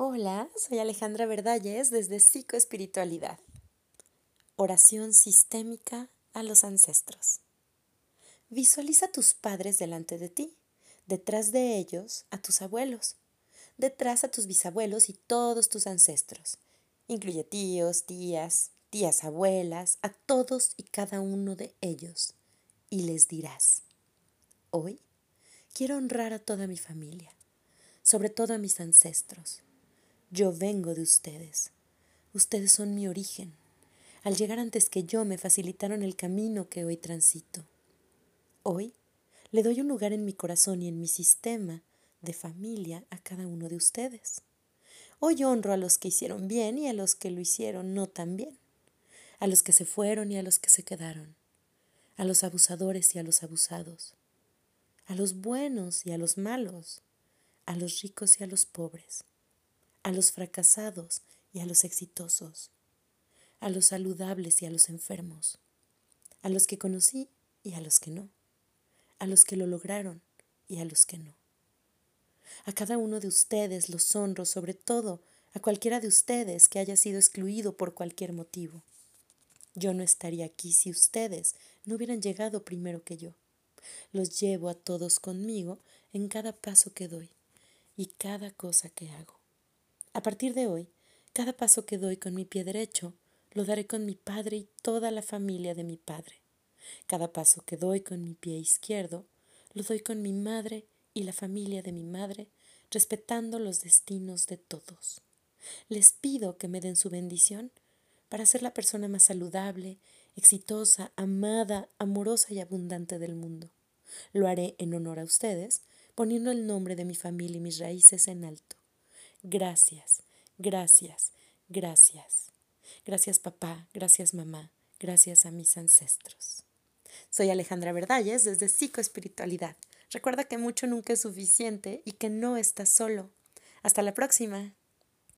Hola, soy Alejandra Verdalles desde Psicoespiritualidad. Oración sistémica a los ancestros. Visualiza a tus padres delante de ti, detrás de ellos a tus abuelos, detrás a tus bisabuelos y todos tus ancestros. Incluye tíos, tías, tías abuelas, a todos y cada uno de ellos. Y les dirás, hoy quiero honrar a toda mi familia, sobre todo a mis ancestros yo vengo de ustedes. Ustedes son mi origen. Al llegar antes que yo me facilitaron el camino que hoy transito. Hoy le doy un lugar en mi corazón y en mi sistema de familia a cada uno de ustedes. Hoy honro a los que hicieron bien y a los que lo hicieron no tan bien, a los que se fueron y a los que se quedaron, a los abusadores y a los abusados, a los buenos y a los malos, a los ricos y a los pobres a los fracasados y a los exitosos, a los saludables y a los enfermos, a los que conocí y a los que no, a los que lo lograron y a los que no. A cada uno de ustedes los honro, sobre todo a cualquiera de ustedes que haya sido excluido por cualquier motivo. Yo no estaría aquí si ustedes no hubieran llegado primero que yo. Los llevo a todos conmigo en cada paso que doy y cada cosa que hago. A partir de hoy, cada paso que doy con mi pie derecho, lo daré con mi padre y toda la familia de mi padre. Cada paso que doy con mi pie izquierdo, lo doy con mi madre y la familia de mi madre, respetando los destinos de todos. Les pido que me den su bendición para ser la persona más saludable, exitosa, amada, amorosa y abundante del mundo. Lo haré en honor a ustedes, poniendo el nombre de mi familia y mis raíces en alto. Gracias, gracias, gracias. Gracias papá, gracias mamá, gracias a mis ancestros. Soy Alejandra Verdalles desde Psicoespiritualidad. Recuerda que mucho nunca es suficiente y que no estás solo. Hasta la próxima.